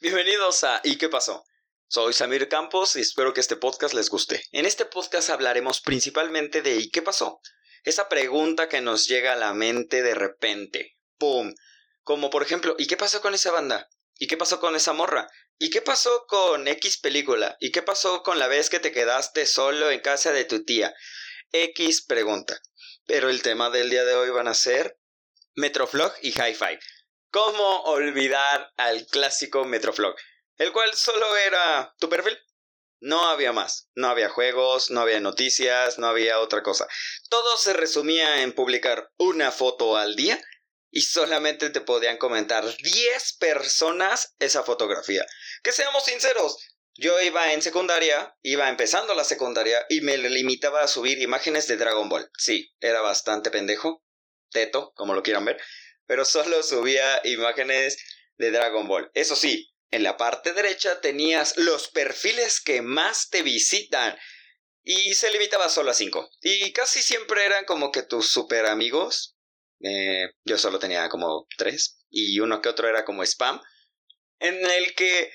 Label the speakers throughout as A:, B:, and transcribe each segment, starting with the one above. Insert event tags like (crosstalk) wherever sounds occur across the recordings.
A: Bienvenidos a ¿Y qué pasó? Soy Samir Campos y espero que este podcast les guste. En este podcast hablaremos principalmente de ¿y qué pasó? Esa pregunta que nos llega a la mente de repente. ¡Pum! Como por ejemplo, ¿y qué pasó con esa banda? ¿Y qué pasó con esa morra? ¿Y qué pasó con X película? ¿Y qué pasó con la vez que te quedaste solo en casa de tu tía? X pregunta. Pero el tema del día de hoy van a ser Metroflog y Hi-Fi. ¿Cómo olvidar al clásico Metroflog? El cual solo era tu perfil. No había más. No había juegos, no había noticias, no había otra cosa. Todo se resumía en publicar una foto al día y solamente te podían comentar 10 personas esa fotografía. Que seamos sinceros, yo iba en secundaria, iba empezando la secundaria y me limitaba a subir imágenes de Dragon Ball. Sí, era bastante pendejo, teto, como lo quieran ver, pero solo subía imágenes de Dragon Ball. Eso sí, en la parte derecha tenías los perfiles que más te visitan. Y se limitaba solo a 5. Y casi siempre eran como que tus super amigos. Eh, yo solo tenía como 3. Y uno que otro era como spam. En el que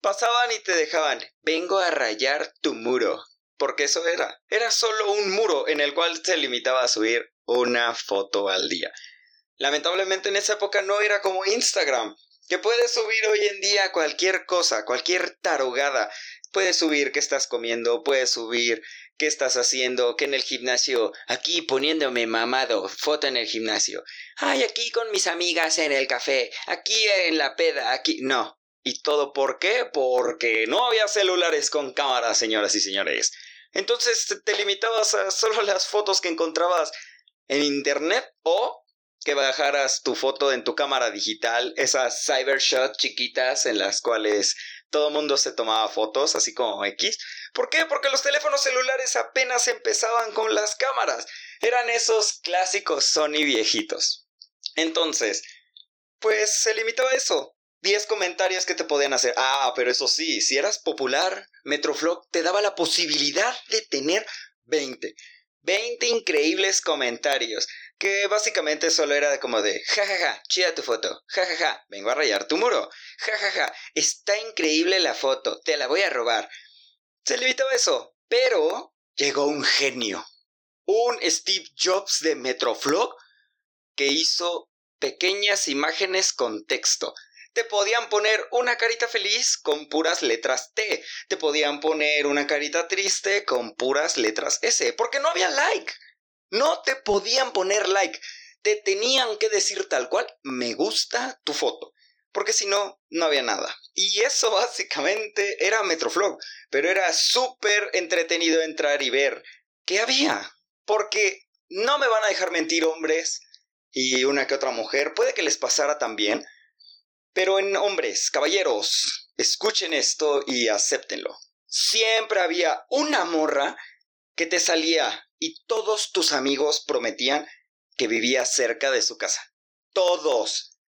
A: pasaban y te dejaban. Vengo a rayar tu muro. Porque eso era. Era solo un muro en el cual se limitaba a subir una foto al día. Lamentablemente en esa época no era como Instagram, que puedes subir hoy en día cualquier cosa, cualquier tarugada. Puedes subir qué estás comiendo, puedes subir qué estás haciendo, que en el gimnasio, aquí poniéndome mamado, foto en el gimnasio. Ay, aquí con mis amigas en el café, aquí en la peda, aquí. No. ¿Y todo por qué? Porque no había celulares con cámaras, señoras y señores. Entonces te limitabas a solo las fotos que encontrabas en internet o que bajaras tu foto en tu cámara digital, esas cybershot chiquitas en las cuales todo mundo se tomaba fotos, así como X. ¿Por qué? Porque los teléfonos celulares apenas empezaban con las cámaras. Eran esos clásicos Sony viejitos. Entonces, pues se limitaba a eso. 10 comentarios que te podían hacer. Ah, pero eso sí, si eras popular, Metroflog te daba la posibilidad de tener 20. 20 increíbles comentarios que básicamente solo era como de, jajaja, ja, ja, chida tu foto, jajaja, ja, ja, vengo a rayar tu muro, jajaja, ja, ja, está increíble la foto, te la voy a robar. Se limitaba eso, pero llegó un genio, un Steve Jobs de Metroflog que hizo pequeñas imágenes con texto. Te podían poner una carita feliz con puras letras T. Te podían poner una carita triste con puras letras S. Porque no había like. No te podían poner like. Te tenían que decir tal cual, me gusta tu foto. Porque si no, no había nada. Y eso (laughs) básicamente era Metroflog. Pero era súper entretenido entrar y ver qué había. Porque no me van a dejar mentir hombres y una que otra mujer. Puede que les pasara también. Pero en hombres, caballeros, escuchen esto y acéptenlo. Siempre había una morra que te salía y todos tus amigos prometían que vivía cerca de su casa. Todos.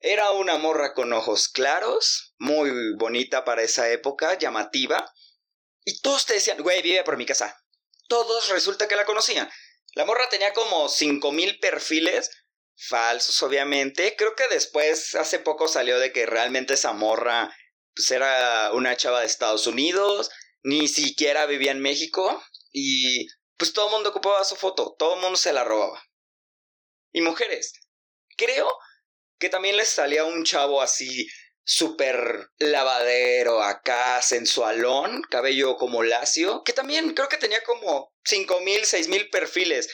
A: Era una morra con ojos claros, muy bonita para esa época, llamativa. Y todos te decían, güey, vive por mi casa. Todos resulta que la conocían. La morra tenía como cinco mil perfiles, falsos obviamente. Creo que después, hace poco salió de que realmente esa morra pues, era una chava de Estados Unidos, ni siquiera vivía en México. Y pues todo el mundo ocupaba su foto, todo el mundo se la robaba. Y mujeres, creo que también les salía un chavo así súper lavadero acá, sensualón, cabello como lacio, que también creo que tenía como cinco mil, seis mil perfiles,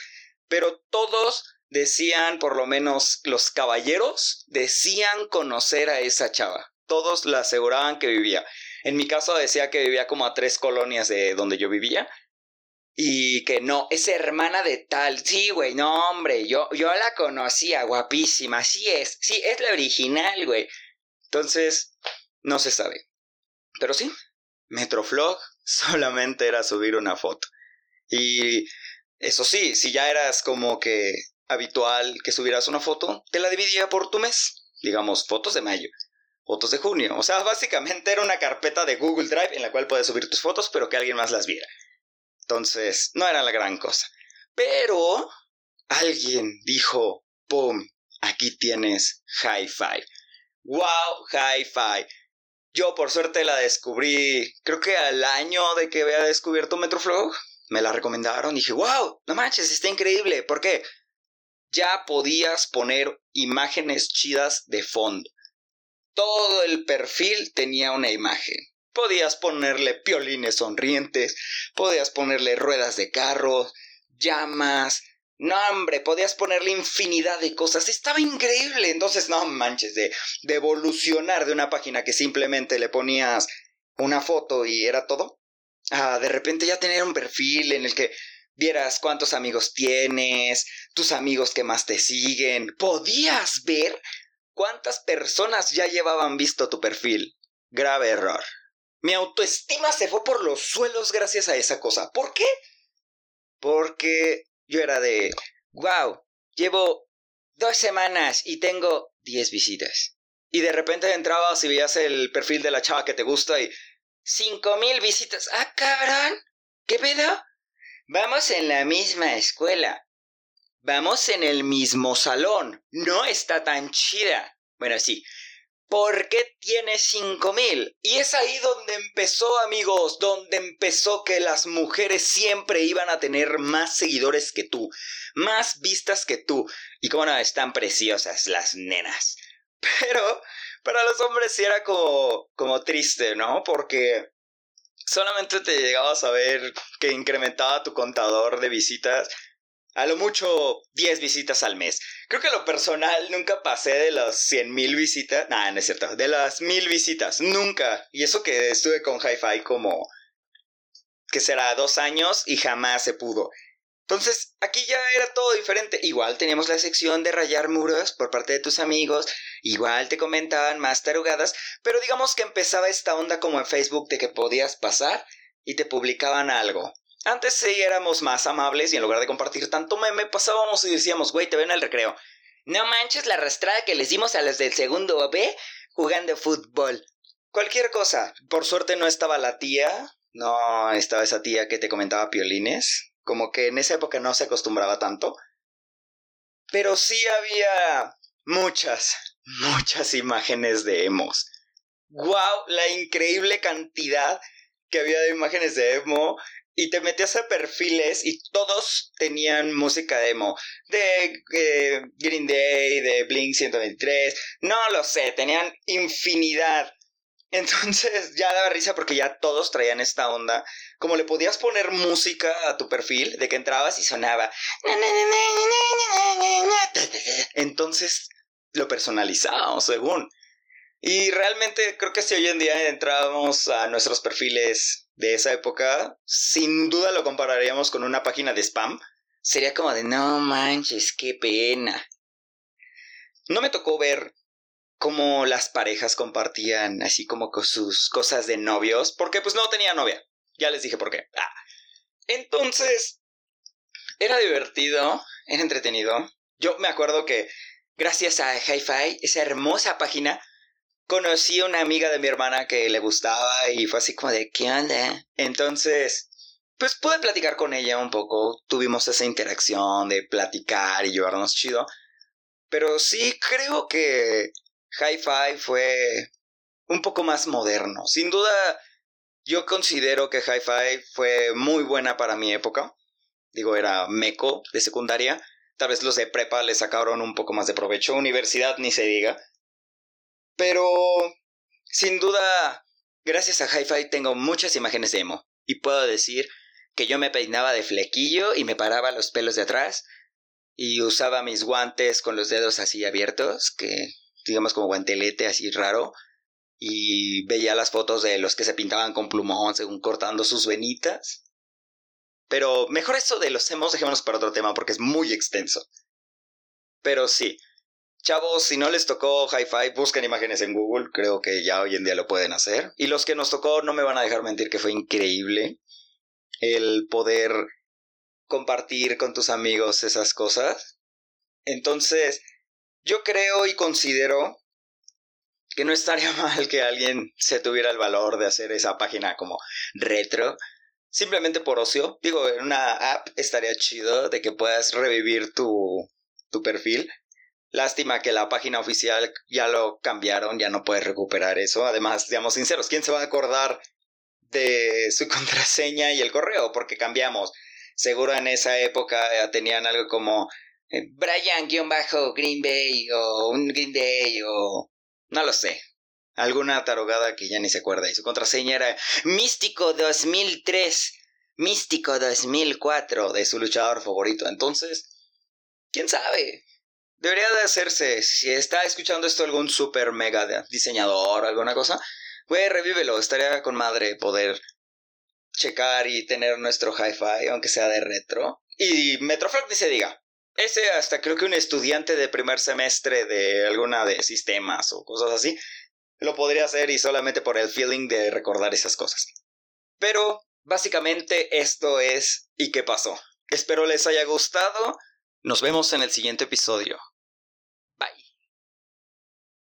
A: pero todos decían, por lo menos los caballeros, decían conocer a esa chava. Todos la aseguraban que vivía. En mi caso decía que vivía como a tres colonias de donde yo vivía y que no, es hermana de tal. Sí, güey, no, hombre, yo, yo la conocía, guapísima. Sí es, sí, es la original, güey. Entonces, no se sabe. Pero sí, Metroflog (laughs) solamente era subir una foto. Y eso sí, si ya eras como que habitual que subieras una foto, te la dividía por tu mes. Digamos, fotos de mayo, fotos de junio. O sea, (laughs) básicamente era una carpeta de Google Drive en la cual puedes subir tus fotos, pero que alguien más las viera. Entonces, no era la gran cosa. Pero alguien dijo, ¡pum! Aquí tienes Hi-Fi. ¡Wow! Hi-Fi. Yo por suerte la descubrí, creo que al año de que había descubierto Metroflow, me la recomendaron y dije, wow, no manches, está increíble. ¿Por qué? Ya podías poner imágenes chidas de fondo. Todo el perfil tenía una imagen. Podías ponerle piolines sonrientes, podías ponerle ruedas de carro, llamas, no, hombre, podías ponerle infinidad de cosas. Estaba increíble. Entonces, no manches, de, de evolucionar de una página que simplemente le ponías una foto y era todo. Ah, de repente ya tener un perfil en el que vieras cuántos amigos tienes, tus amigos que más te siguen. Podías ver cuántas personas ya llevaban visto tu perfil. Grave error. Mi autoestima se fue por los suelos gracias a esa cosa. ¿Por qué? Porque yo era de, wow, llevo dos semanas y tengo diez visitas. Y de repente entrabas y veías el perfil de la chava que te gusta y cinco mil visitas. Ah, cabrón, ¿qué pedo? Vamos en la misma escuela. Vamos en el mismo salón. No está tan chida. Bueno, sí, ¿Por qué tiene 5000? Y es ahí donde empezó, amigos, donde empezó que las mujeres siempre iban a tener más seguidores que tú, más vistas que tú. Y cómo no, están preciosas las nenas. (laughs) Pero para los hombres sí era como, como triste, ¿no? Porque solamente te llegabas a ver que incrementaba tu contador de visitas a lo mucho 10 visitas al mes. Creo que lo personal nunca pasé de las 100 mil visitas. Nah, no es cierto. De las mil visitas. Nunca. Y eso que estuve con Hi-Fi como... que será dos años y jamás se pudo. Entonces, aquí ya era todo diferente. Igual teníamos la sección de rayar muros por parte de tus amigos. Igual te comentaban más tarugadas. Pero digamos que empezaba esta onda como en Facebook de que podías pasar y te publicaban algo. Antes sí éramos más amables y en lugar de compartir tanto meme, pasábamos y decíamos, güey, te ven el recreo. No manches la arrastrada que les dimos a los del segundo B jugando fútbol. Cualquier cosa. Por suerte no estaba la tía. No estaba esa tía que te comentaba piolines. Como que en esa época no se acostumbraba tanto. Pero sí había muchas, muchas imágenes de emos. ¡Wow! La increíble cantidad que había de imágenes de emo y te metías a perfiles y todos tenían música demo de eh, Green Day, de Blink 123, no lo sé, tenían infinidad. Entonces ya daba risa porque ya todos traían esta onda. Como le podías poner música a tu perfil, de que entrabas y sonaba. Entonces lo personalizábamos según. Y realmente creo que si hoy en día entramos a nuestros perfiles de esa época, sin duda lo compararíamos con una página de spam. Sería como de, no manches, qué pena. No me tocó ver cómo las parejas compartían así como con sus cosas de novios, porque pues no tenía novia. Ya les dije por qué. Ah. Entonces, era divertido, era entretenido. Yo me acuerdo que gracias a HiFi, esa hermosa página, conocí a una amiga de mi hermana que le gustaba y fue así como de, ¿qué onda? Entonces, pues pude platicar con ella un poco, tuvimos esa interacción de platicar y llevarnos chido, pero sí creo que Hi-Fi fue un poco más moderno. Sin duda, yo considero que Hi-Fi fue muy buena para mi época. Digo, era meco de secundaria. Tal vez los de prepa le sacaron un poco más de provecho. Universidad ni se diga. Pero, sin duda, gracias a Hi-Fi tengo muchas imágenes de emo. Y puedo decir que yo me peinaba de flequillo y me paraba los pelos de atrás. Y usaba mis guantes con los dedos así abiertos, que digamos como guantelete así raro. Y veía las fotos de los que se pintaban con plumón según cortando sus venitas. Pero mejor esto de los emos dejémonos para otro tema porque es muy extenso. Pero sí, Chavos, si no les tocó Hi-Fi, busquen imágenes en Google, creo que ya hoy en día lo pueden hacer. Y los que nos tocó no me van a dejar mentir que fue increíble el poder compartir con tus amigos esas cosas. Entonces, yo creo y considero que no estaría (laughs) mal que alguien se tuviera el valor de hacer esa página como retro, simplemente por ocio. Digo, en una app estaría chido de que puedas revivir tu, tu perfil Lástima que la página oficial ya lo cambiaron, ya no puedes recuperar eso. Además, seamos sinceros, ¿quién se va a acordar de su (laughs) contraseña y el correo? Porque cambiamos. Seguro en esa época eh, tenían algo como Brian-Green Bay o un Green Day o no lo sé. Alguna tarogada que ya ni se acuerda. Y su contraseña era Místico 2003, Místico 2004 de su luchador favorito. Entonces, ¿quién sabe? Debería de hacerse. Si está escuchando esto algún super mega diseñador o alguna cosa, pues revívelo. Estaría con madre poder checar y tener nuestro hi-fi, aunque sea de retro. Y Metroflog ni se diga. Ese hasta creo que un estudiante de primer semestre de alguna de sistemas o cosas así lo podría hacer y solamente por el feeling de recordar esas cosas. Pero básicamente esto es ¿y qué pasó? Espero les haya gustado. Nos vemos en el siguiente episodio.